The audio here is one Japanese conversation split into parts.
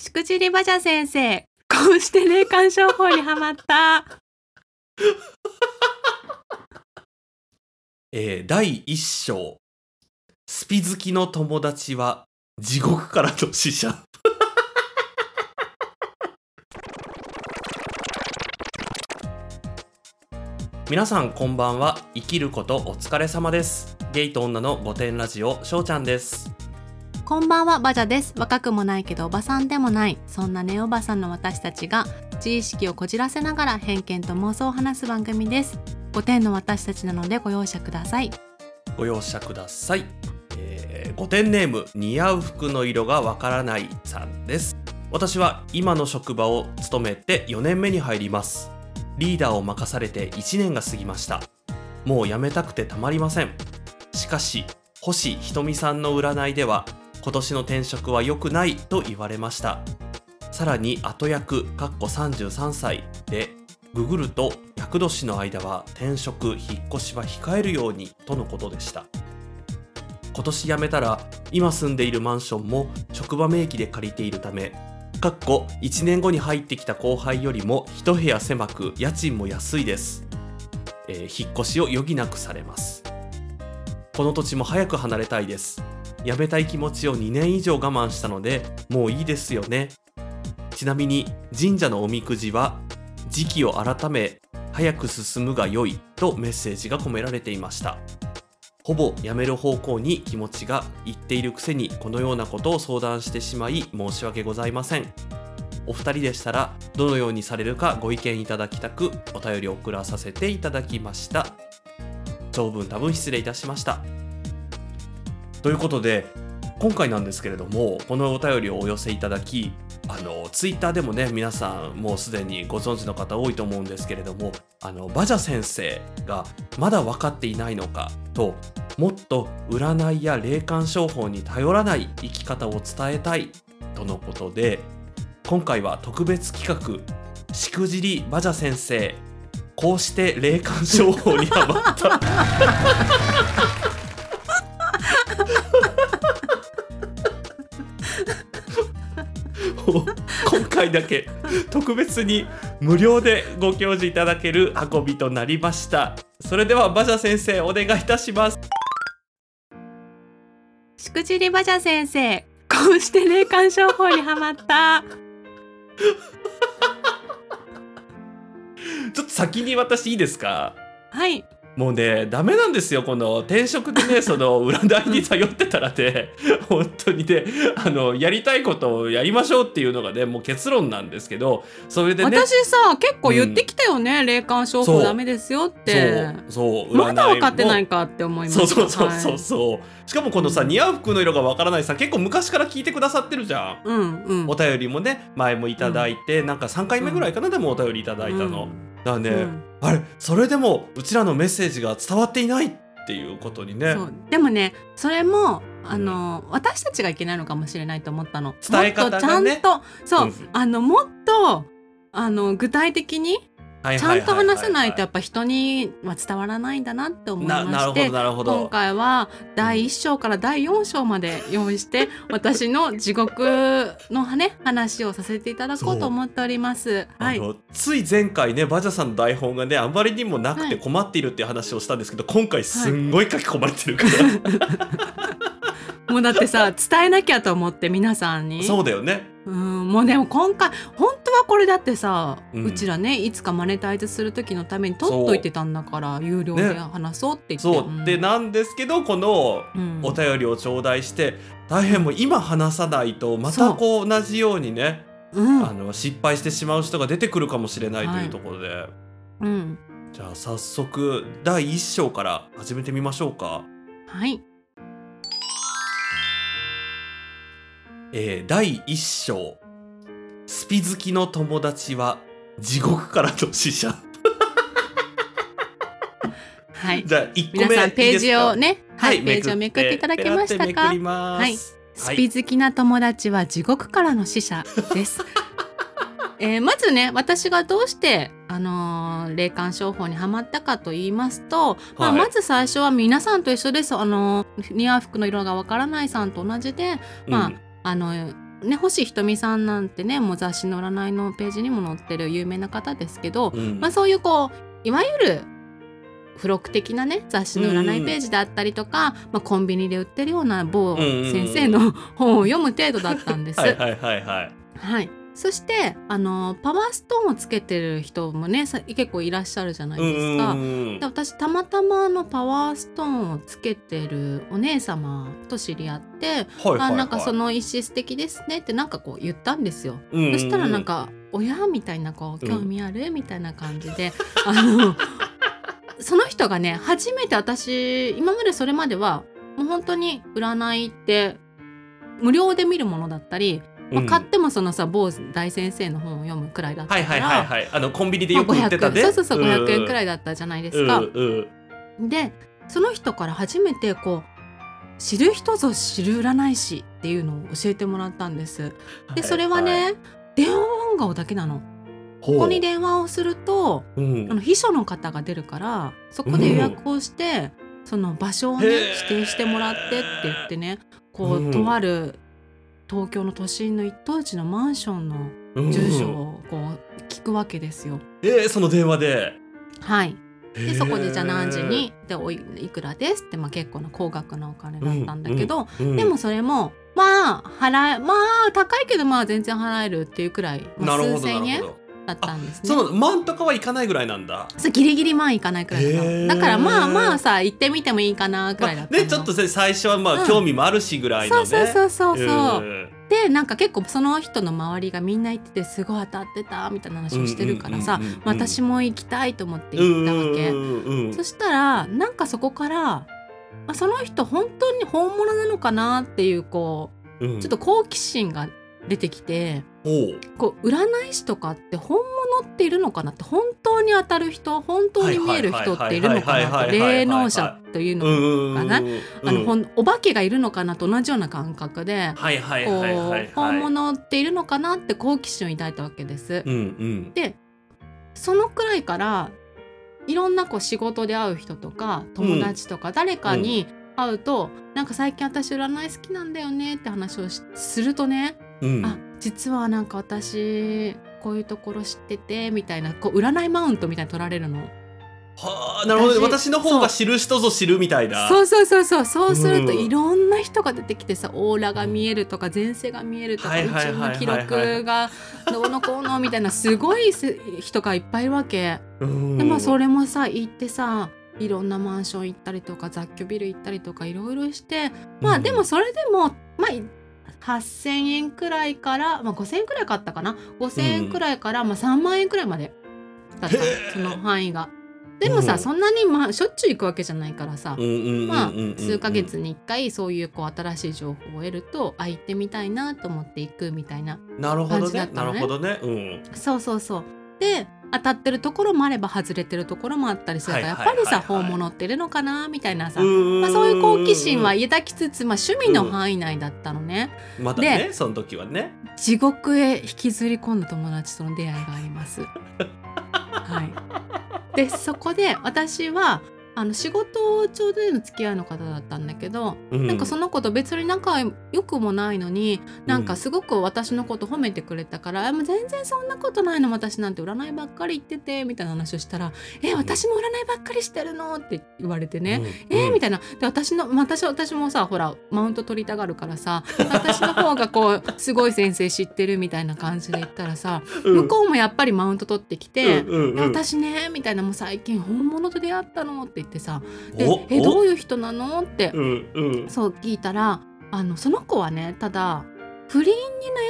しくじりばじゃ先生、こうして霊感商法にはまった。えー第一章。スピ好きの友達は地獄からの使者。皆さんこんばんは。生きることお疲れ様です。ゲイと女の御殿ラジオしょうちゃんです。こんばんは、バジャです。若くもないけどおばさんでもない、そんなネオバさんの私たちが自意識をこじらせながら偏見と妄想を話す番組です。5点の私たちなのでご容赦ください。ご容赦ください、えー、御殿ネーム似合う服の色がわからないさんです私は今の職場を務めて4年目に入りますリーダーを任されて1年が過ぎましたもう辞めたくてたまりませんしかし星ひとみさんの占いでは今年の転職は良くないと言われました。さらに後役かっこ33歳でググると厄年の間は転職引っ越しは控えるようにとのことでした。今年辞めたら今住んでいるマンションも職場名義で借りているためかっこ1年後に入ってきた後輩よりも一部屋狭く家賃も安いです、えー引っ越しを余儀なくされます。この土地も早く離れたいです。辞めたい気持ちを2年以上我慢したのでもういいですよね。ちなみに神社のおみくじは時期を改め早く進むが良いとメッセージが込められていました。ほぼやめる方向に気持ちがいっているくせにこのようなことを相談してしまい申し訳ございません。お二人でしたらどのようにされるかご意見いただきたくお便りを送らさせていただきました。長文多分失礼いたしました。ということで今回なんですけれどもこのお便りをお寄せいただきあのツイッターでもね皆さんもうすでにご存知の方多いと思うんですけれどもあのバジャ先生がまだ分かっていないのかともっと占いや霊感商法に頼らない生き方を伝えたいとのことで今回は特別企画「しくじりバジャ先生こうして霊感商法にハマった」回だけ特別に無料でご教示いただける運びとなりましたそれではバジャ先生お願いいたしますしくじりばじゃ先生、こうして霊感商法にはまった。ちょっと先に私いいですか？はい。もうねダメなんですよこの転職でね その占いに頼ってたらね本当にねあのやりたいことをやりましょうっていうのがねもう結論なんですけどそれでね私さ結構言ってきたよね、霊感商法ダメですよって。そうそうまだ分かってないいかって思いましたそうそうそうそうはい。そう、しかもこのさ似合う服の色がわからないさ結構昔から聞いてくださってるじゃん。うんうん。お便りもね前もいただいて、なんか3回目ぐらいかな、でもお便りいただいたの、だからね、うん。あれそれでもうちらのメッセージが伝わっていないっていうことにね。でもねそれもあの私たちがいけないのかもしれないと思ったの。伝え方がね。もっとちゃんとそう、うん。あのもっとあの具体的にはいちゃんと話せないとやはっぱ人には伝わらないんだなって思いまななるほしてどなるほ今ど回は第1章から第4章まで用意して私の地獄のね話をさせていただこうと思っております。はい、つい前回ねバジャさんの台本がねあまりにもなくてはい困っているっていう話をしたんですけど、今回すんごい書き込まれてるから、もうだってさ伝えなきゃと思って皆さんに。そうだよねうんもうでも今回本当はこれだってさ、ううんちらねいつかマネタイズする時のために取っといてたんだから有料でね話そうって言って、そう、ん。でなんですけどこのうん。お便りを頂戴して大変もう今話さないとまたこう同じようにね、うん。あの失敗してしまう人が出てくるかもしれないというところで、うん。じゃあ早速第1章から始めてみましょうか。はいえー第1章。スピ好きの友達は地獄からの使者。はい。じゃあ1個目皆さんページをねねはい、ページをめくっていただけましたか？はい。スピ好きな友達は地獄からの使者です。えーまずね私がどうして、あのー霊感商法にはまったかと言いますと、まあ、はい。まず最初は皆さんと一緒です。あのー似合う服の色がわからないさんと同じで、まああのね星ひとみさんなんてねもう雑誌の占いのページにも載ってる有名な方ですけど、うん。まあ、そういうこういわゆる付録的なね雑誌の占いページであったりとか、まあ、コンビニで売ってるような某先生の本を読む程度だったんです。はいはいはいはい。はい、そしてあのパワーストーンをつけてる人もねさ結構いらっしゃるじゃないですか。うんで私たまたまあのパワーストーンをつけてるお姉様と知り合ってはいはいはいあなんかその石素敵ですねってなんかこう言ったんですよ。うんうんうんそしたらなんか「親?」みたいなこう興味ある、みたいな感じであのその人がね初めて私今までそれまではもう本当に占いって無料で見るものだったり、まあ、買ってもそのさ某大先生の本を読むくらいだったはいから、はいはいはいあのコンビニでまあよく売ってたね。500そうそうそう500円くらいいだったじゃないですか。うんうんでその人から初めてこう知る人ぞ知る占い師っていうのを教えてもらったんです。でそれはね、電話番号だけなの。こここに電話をするとうん。あの秘書の方が出るからそこで予約をして、その場所をね指定してもらってって言ってねこう、うん。とある東京の都心の一等地のマンションのうん住所をこう聞くわけですよ。えーその電話で？はい、でそこでじゃあ何時へに？でおいいくらです？って、まあ、結構な高額なお金だったんだけど、ーうんでもそれもまあ払えまあ高いけどまあ全然払えるっていうくらい、まあ、数千円だったんですね。その。万とかはいかないぐらいなんだ。そうギリギリ万いかないくらいだだからまあまあさ行ってみてもいいかなくらいだったの、ねちょっとね最初はまうん。あ興味もあるしぐらいのね。そうそうそうそう。そう、ん。でなんか結構その人の周りがみんな行っててすごい当たってたみたいな話をしてるからさうんうんうんうん私も行きたいと思って行ったわけ。うんうんうんそしたらなんかそこからあその人本当に本物なのかなっていうこうん。うちょっと好奇心が出てきてこう占い師とかって本物っているのかなって本当に当たる人本当に見える人っているのかなって霊能者というのうんかなあのほんお化けがいるのかなと同じような感覚で本物っているのかなって好奇心を抱いたわけです。うんうんそのくらいからいろんなこう仕事で会う人とか友達とか誰かに会うと、なんか最近私占い好きなんだよねって話をしするとね、うんあ実はなんか私こういうところ知っててみたいなこう占いマウントみたいに取られるの。はあなるほどね。私私の方が知る人ぞ知るみたいな。そうそうそうそう。そうするとうん。いろんな人が出てきてさオーラが見えるとか前世が見えるとかはい宇宙の記録がどうのこうのみたいなすごいせ人がいっぱいいるわけ。うん。でまあそれもさ行ってさいろんなマンション行ったりとか雑居ビル行ったりとかいろいろしてまあでもそれでもまあ8,000円くらいから、まあ、5,000円くらい買ったかな？5,000円くらいから、まあ、3万円くらいまで。だった。その範囲が。でもさ、うん。そんなに、まあ、しょっちゅう行くわけじゃないからさ、数ヶ月に1回そういうこう新しい情報を得るとあ行ってみたいなと思って行くみたいななるほど感じだねなったのね。るほどね。うん。そうそうそう。で当たってるところもあれば外れてるところもあったりするから、やっぱりさ、本物っているのかなみたいなさ、ままあ、そういう好奇心は抱きつつ、まあ、趣味の範囲内だったのね、まだねその時はね。地獄へ引きずり込んだ友達との出会いがあります。はい、でそこで私はあの仕事上での付き合いの方だったんだけど、なんかその子と別に仲良くもないのになんかすごく私のこと褒めてくれたから「あもう全然そんなことないの私なんて占いばっかり言ってて」みたいな話をしたら「え私も占いばっかりしてるの?」って言われてね。えー、みたいな。で私のまあ私私もさほらマウント取りたがるからさ私の方がこうすごい先生知ってるみたいな感じで言ったらさ向こうもやっぱりマウント取ってきて「うんうんうん。え私ね」みたいな「もう最近本物と出会ったの」って言ってさ「でお。えどおういう人なの?」ってうんうん。そう聞いたらあのその子はねただ不倫に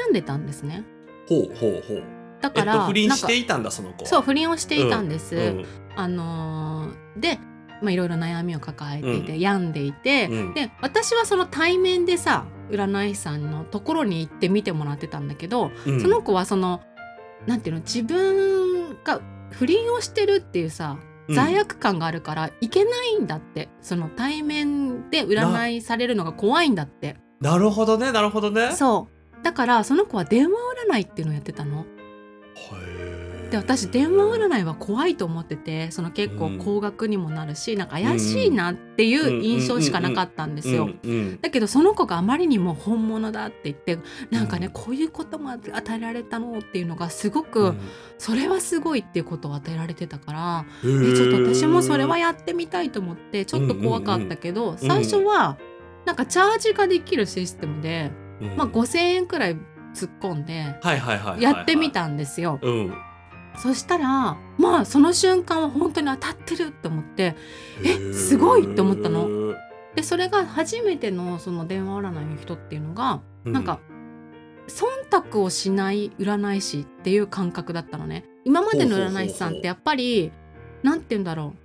悩んでたんですね。ほうほうほう。だから、えっと不倫していたんだその子は。そう不倫をしていたんです。うん。あのーでまあいろいろ悩みを抱えていて、病んでいて、うん。で私はその対面でさ占い師さんのところに行って見てもらってたんだけど、うん。その子はそのなんていうの自分が不倫をしてるっていうさうん罪悪感があるからいけないんだって、その対面で占いされるのが怖いんだって。なるほどねなるほどね。そう。だからその子は電話占いっていうのをやってたの。へで私電話占いは怖いと思っててその結構高額にもなるし、なんか怪しいなっていう印象しかなかったんですよ。だけどその子があまりにも本物だって言ってなんかね、こういうことも与えられたのっていうのがすごく、それはすごいっていうことを与えられてたからえちょっと私もそれはやってみたいと思ってちょっと怖かったけど、最初はなんかチャージができるシステムで、まあ、5,000円くらい突っ込んでやってみたんですよ。そしたらまあその瞬間は本当に当たってるって思ってえすごいって思ったの。でそれが初めてのその電話占いの人っていうのが、うん、なんか忖度をしない占い師っていう感覚だったのね。今までの占い師さんってやっぱり何て言うんだろう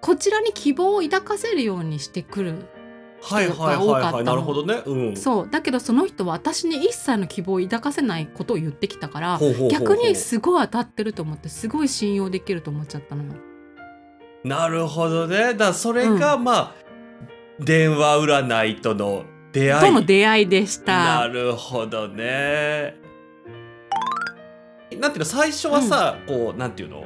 こちらに希望を抱かせるようにしてくるはいはいはいはい。なるほどね、うん、そう。だけどその人は私に一切の希望を抱かせないことを言ってきたから逆にすごい当たってると思ってすごい信用できると思っちゃったのよ。なるほどね。だそれが、まあ電話占いとの出会い。との出会いでした。なるほどね。なんていうの最初はさ、うん、こうなんていうの？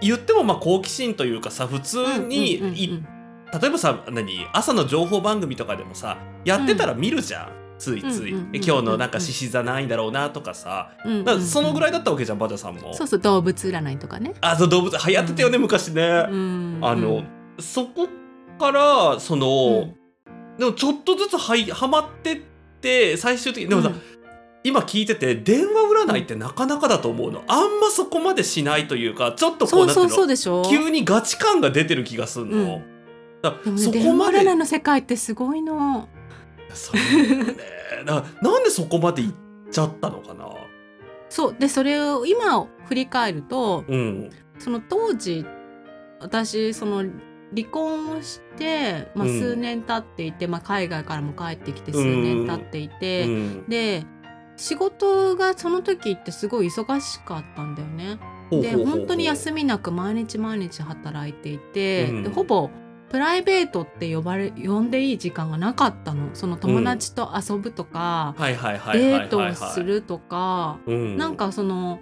言ってもまあ好奇心というかさ普通に行っ例えばさ何？朝の情報番組とかでもさやってたら見るじゃん、ついつい、今日のなんか獅子座ないんだろうなとかさ、かそのぐらいだったわけじゃんバジャさんも。そうそう動物占いとかね。あそう動物流行ってたよね、昔ね、あの、そこからその、でもちょっとずつははまってって最終的にでもさ、今聞いてて電話占いってなかなかだと思うの。あんまそこまでしないというかちょっとこうなって急にガチ感が出てる気がするの。うんでも、ね、そこまで。の世界ってすごいの。そうねななんでそこまでいっちゃったのかな？そう。でそれを今振り返ると、うん、その当時私その離婚をして、まあ、数年経っていて、うん、まあ、海外からも帰ってきて数年経っていて、うん、で仕事がその時ってすごい忙しかったんだよね。で本当に休みなく毎日毎日働いていて、でほぼプライベートって呼ばれ呼んでいい時間がなかったの。その友達と遊ぶとか、デートをするとか、うん、なんかその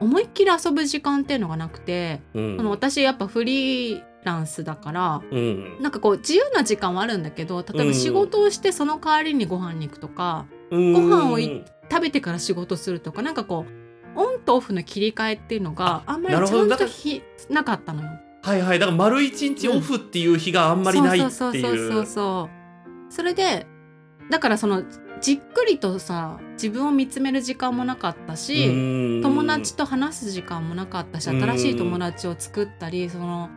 思いっきり遊ぶ時間っていうのがなくて、うん、その私やっぱフリーランスだから、うん、なんかこう自由な時間はあるんだけど例えば仕事をしてその代わりにご飯に行くとか、うん、ご飯を食べてから仕事するとかなんかこうオンとオフの切り替えっていうのがあんまりちゃんとひなかったのよ。はいはいだから丸一日オフっていう日があんまりないっていう、そうそうそうそう。それでだからそのじっくりとさ自分を見つめる時間もなかったし友達と話す時間もなかったし新しい友達を作ったりその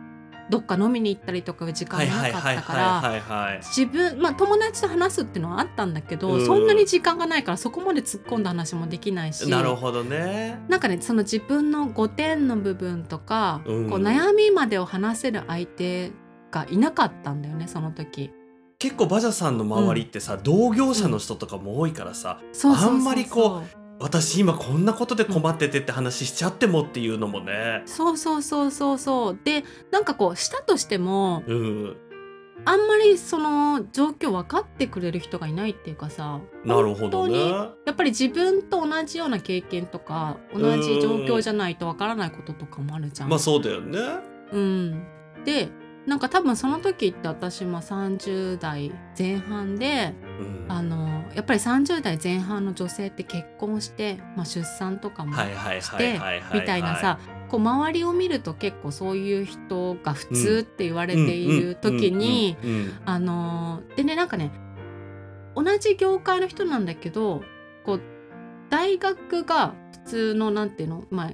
どっか飲みに行ったりとか時間なかったから自分まあ友達と話すっていうのはあったんだけど、うん、そんなに時間がないからそこまで突っ込んだ話もできないし。なるほどね。なんかねその自分の5点の部分とか、うん、こう悩みまでを話せる相手がいなかったんだよねその時。結構バジャさんの周りってさ、うん、同業者の人とかも多いからさ、あんまりこう私今こんなことで困っててって話しちゃってもっていうのもね、そうそうそうそうそう。でなんかこうしたとしても、うん、あんまりその状況分かってくれる人がいないっていうかさなるほど、ね、やっぱり自分と同じような経験とか同じ状況じゃないと分からないこととかもあるじゃん。まあそうだよね。うん、でなんか多分その時って私も30代前半で、うん、あのやっぱり30代前半の女性って結婚して、まあ、出産とかもしてみたいなさこう周りを見ると結構そういう人が普通って言われている時にあのでねなんかね同じ業界の人なんだけどこう大学が普通のなんていうのまあ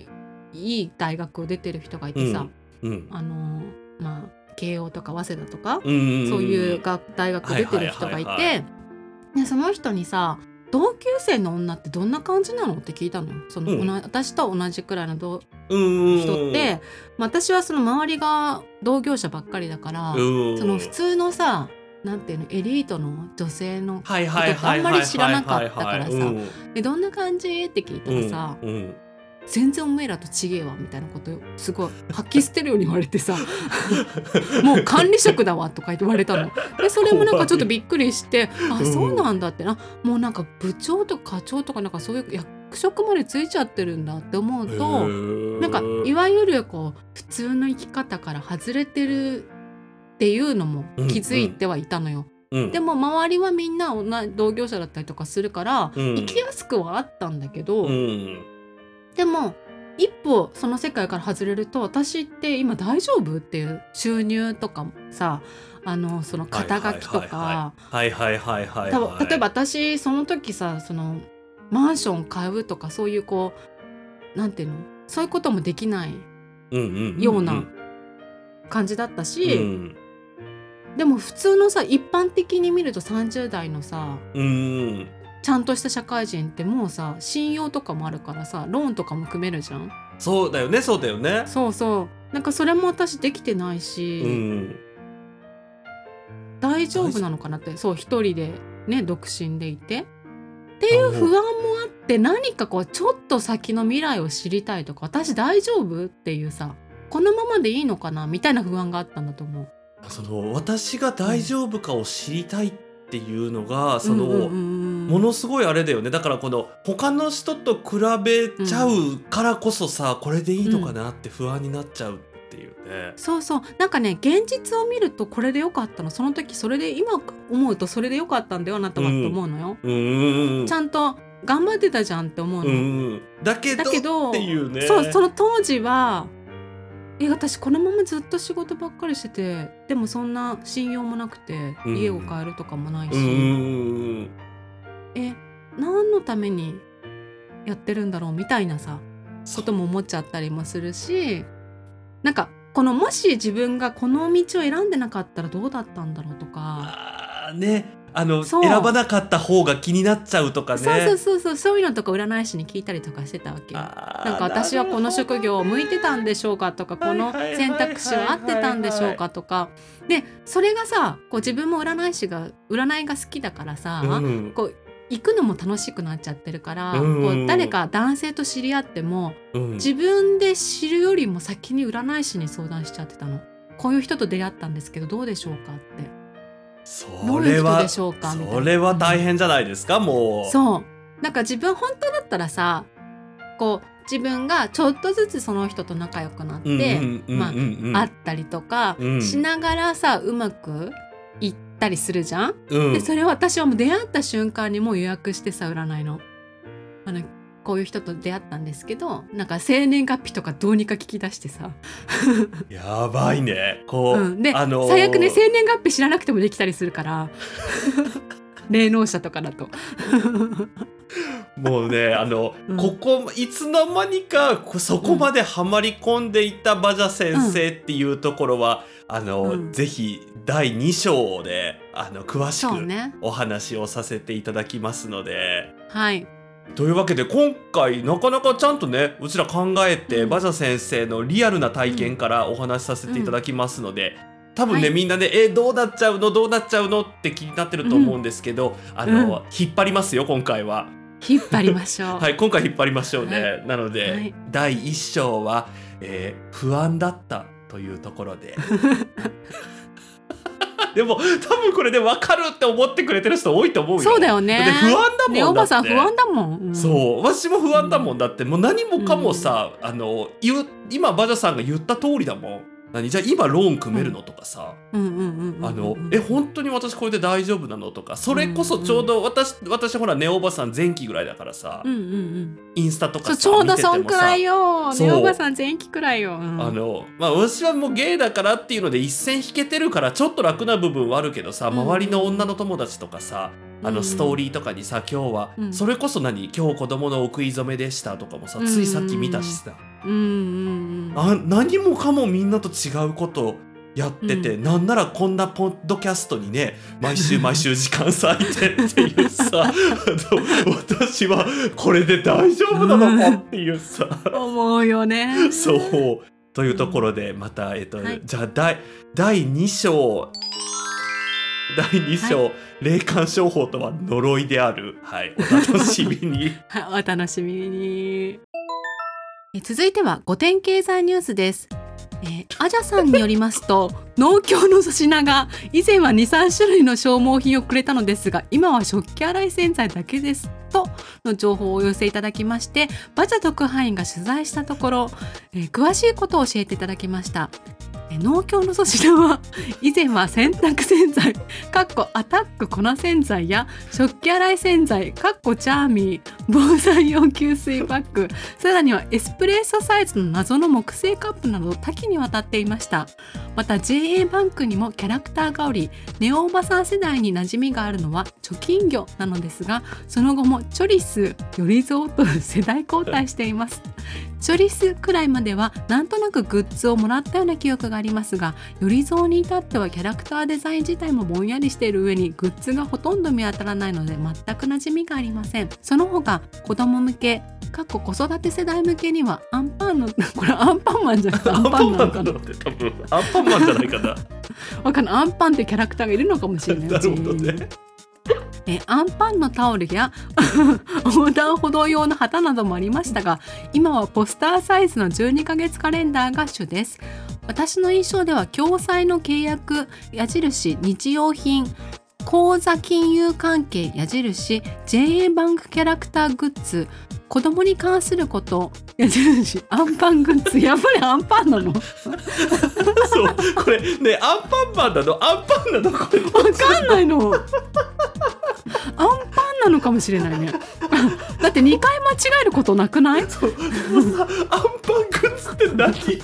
いい大学を出てる人がいてさ、うんうん、あのまあ慶応とか早稲田とか、そういう大学出てる人がいて、でその人にさ同級生の女ってどんな感じなのって聞いたのその、うん、私と同じくらいの人って、まあ、私はその周りが同業者ばっかりだからその普通のさなんていうのエリートの女性のことってあんまり知らなかったからさ「どんな感じ?」って聞いたらさ、うんうん全然おめえらとちげえわみたいなことすごい吐き捨てるように言われてさ。もう管理職だわとか言われたの。でそれもなんかちょっとびっくりしてあそうなんだってな。もうなんか部長とか課長とかなんかそういう色までついちゃってるんだって思うととなんかいわゆるこう普通の生き方から外れてるっていうのも気づいてはいたのよ。うん。でも周りはみんな同じ同業者だったりとかするから、うん。生きやすくはあったんだけど、うんでも一歩その世界から外れると私って今大丈夫っていう収入とかもさあのその肩書きとかはいはいはいはい多はい分例えば私その時さそのマンション買うとかそういうこうなんていうのそういうこともできないような感じだったし、うん。でも普通のさ一般的に見ると30代のさうんちゃんとした社会人ってもうさ信用とかもあるからさローンとかも組めるじゃん。そうだよねそうだよね。そうそう。なんかそれも私できてないし、うん。大丈夫なのかなってそう一人でね独身でいて。っていう不安もあって何かこうちょっと先の未来を知りたいとか私大丈夫っていうさこのままでいいのかなみたいな不安があったんだと思う。その私が大丈夫かを知りたいっていうのがその、うんうんうんうんものすごいあれだよね。だからこの他の人と比べちゃうからこそさ、これでいいのかなって不安になっちゃうっていうね。そうそう。なんかね現実を見るとこれでよかったの。その時それで今思うとそれでよかったんだよなとはと思うのよ、うん。ちゃんと頑張ってたじゃんって思うの、うんうん。だけどだけどっていうね。そうその当時はえ私このままずっと仕事ばっかりしててでもそんな信用もなくてうん。家を買えるとかもないし、うんうんえ何のためにやってるんだろうみたいなさことも思っちゃったりもするしなんかこのもし自分がこの道を選んでなかったらどうだったんだろうとか、あーね。あの選ばなかった方が気になっちゃうとかね。そうそうそうそう。そういうのとか占い師に聞いたりとかしてたわけなんか私はこの職業を向いてたんでしょうかとかこの選択肢は合ってたんでしょうかとか。でそれがさこう自分も占い師が占いが好きだからさ、うん。こう行くのも楽しくなっちゃってるから、うん。こう誰か男性と知り合ってもうん。自分で知るよりも先に占い師に相談しちゃってたの。こういう人と出会ったんですけどどうでしょうかって。どそれはでしょうか？それは大変じゃないですか？もう。そう。なんか自分本当だったらさこう自分がちょっとずつその人と仲良くなって、会ったりとかうん。しながらさ、うまくいったりするじゃん、うん。でそれを私はもう出会った瞬間にもう予約してさ占いの。あのこういう人と出会ったんですけどなんか生年月日とかどうにか聞き出してさ、やばいね。こう、うん、で、あのー最悪ね生年月日知らなくてもできたりするから。霊能者とかだと。もうねあの、うん。ここいつの間にかこそこまではまり込んでいたバジャ先生っていうところは、あの、うん。ぜひ第2章であの詳しくお話をさせていただきますので。はい。というわけで今回なかなかちゃんとねうちら考えて、うん。バジャ先生のリアルな体験からお話しさせていただきますので、多分ね、はいみんなで「えどうなっちゃうの？どうなっちゃうの?」って気になってると思うんですけど、あの、引っ張りますよ今回は。引っ張りましょう。はい今回引っ張りましょうね。はなので、はい第1章は、えー不安だったというところで。でも多分これで分かるって思ってくれてる人多いと思うよ。そうだよね不安だもん。ねおばさん不安だもん。うんそう私も不安だもんだってもう何もかもさ、あの言う今バジャさんが言った通りだもん何？じゃあ今ローン組めるのとかさ、うん。うんうんうんうん。あのえ本当に私これで大丈夫なのとか。それこそちょうど私、私ほらネオおばさん前期ぐらいだからさ、うんうんうん。インスタとかちょうどそんくらいよ。ねおばさん前期くらいよ。うん。あのまあ私はもうゲイだからっていうので一線引けてるからちょっと楽な部分はあるけどさうん。周りの女の友達とかさ、あのストーリーとかにさ今日は、うん。それこそ何？今日子供のお食い初めでしたとかもさついさっき見たしさ、うんうんうん。あ何もかもみんなと違うことやってて、うなんならこんなポッドキャストにね毎週毎週時間割いてっていうさ。私はこれで大丈夫なのかっていうさ、思うよね。そう。というところでまた、えっとはい。じゃあ第第2章第2章、霊感商法とは呪いである、はい、お楽しみに。はい、お楽しみに。え続いては5点経済ニュースです。えーアジャさんによりますと 農協の粗品が以前は23種類の消耗品をくれたのですが今は食器洗い洗剤だけですとの情報をお寄せいただきましてバジャ特派員が取材したところ、えー詳しいことを教えていただきました。農協の粗品は 以前は洗濯洗剤かっこアタック粉洗剤や食器洗い洗剤かっこチャーミー防災用給水パックさらにはエスプレッソサイズの謎の木製カップなど多岐にわたっていました。また JA バンクにもキャラクターがおりネオおばさん世代に馴染みがあるのは貯金魚なのですがその後もチョリスよりぞーと世代交代しています。チョリスくらいまではなんとなくグッズをもらったような記憶がありますがよりぞーに至ってはキャラクターデザイン自体もぼんやりしている上にグッズがほとんど見当たらないので全く馴染みがありません。その他子供向けかっこ子育て世代向けにはアンパンの これアンパンマンじゃなくてアンパンなのかな？って多分。アンパンマンじゃないかな。わかんない。アンパンってキャラクターがいるのかもしれない。なるほどね。えアンパンのタオルや 横断歩道用の旗などもありましたが今はポスターサイズの12ヶ月カレンダーが主です。私の印象では共済の契約矢印日用品口座金融関係矢印 JA バンクキャラクターグッズ子供に関すること矢印アンパングッズやっぱりアンパンなの？わ そうこれねアンパンマンなの？アンパンなの？これ。かんないの。アンパンなのかもしれないね。だって2回間違えることなくない？アンパングッズって何？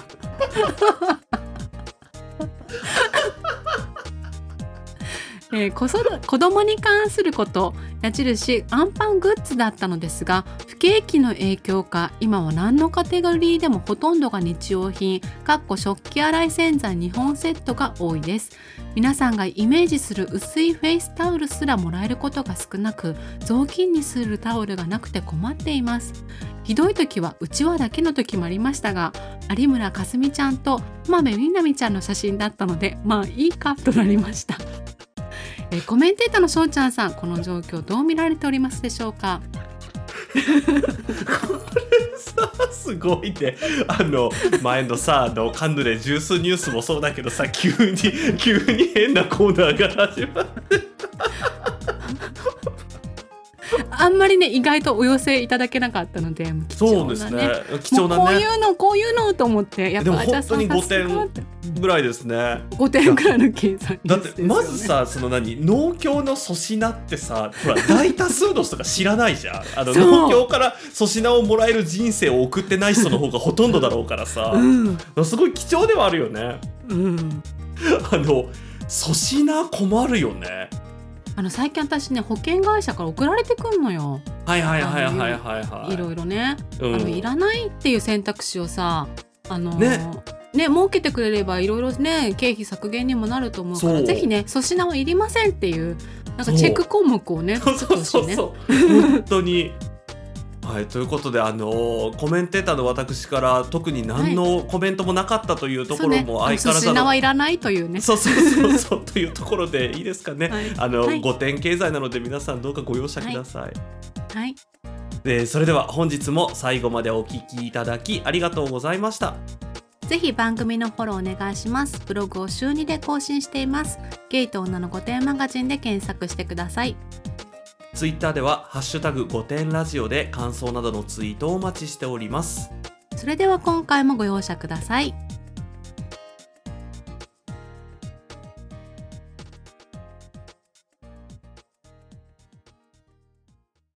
えー子子供に関すること矢印アンパングッズだったのですが不景気の影響か今は何のカテゴリーでもほとんどが日用品かっこ食器洗い洗剤2本セットが多いです。皆さんがイメージする薄いフェイスタオルすらもらえることが少なく雑巾にするタオルがなくて困っています。ひどい時はうちわだけの時もありましたが有村架純ちゃんと浜辺美波ちゃんの写真だったのでまあいいかとなりました。えーコメンテーターのしょうちゃんさんこの状況どう見られておりますでしょうか？さすごいねあの前のさあのカンヌレジュースニュースもそうだけどさ急に急に変なコーナーが始まる。あんまりね意外とお寄せいただけなかったので貴そうですね。貴重もうこうなねいうのこういうのと思ってやっでもぱあじゃあ本当にさ5点ぐらいですね。5点くらいの計算だってまずさその何農協の粗品ってさほら大多数の人が知らないじゃん。あの農協から粗品をもらえる人生を送ってない人の方がほとんどだろうからさ。うん。すごい貴重ではあるよね。うん。あの粗品困るよね。あの最近私ね保険会社から送られてくんのよ。はいはいはいはいはいはいい。ろいろね、うん。あのいらないっていう選択肢をさあのねね設けてくれればいろいろね経費削減にもなると思うからそう。ぜひね粗品はいりませんっていうなんかチェック項目をねそう作ってほしいねそうそうそう本当に。はいということであのコメンテーターの私から特に何のコメントもなかったというところも相変わらずあの粗品はいらないというね。そうそうそうそう。というところで いいですかね。はい。あの、はい。5点経済なので皆さんどうかご容赦ください。はい。でそれでは本日も最後までお聞きいただきありがとうございました。ぜひ番組のフォローお願いします。ブログを週2で更新しています。ゲイと女の御殿マガジンで検索してください。ツイッターではハッシュタグ5点ラジオで感想などのツイートをお待ちしております。それでは今回もご容赦ください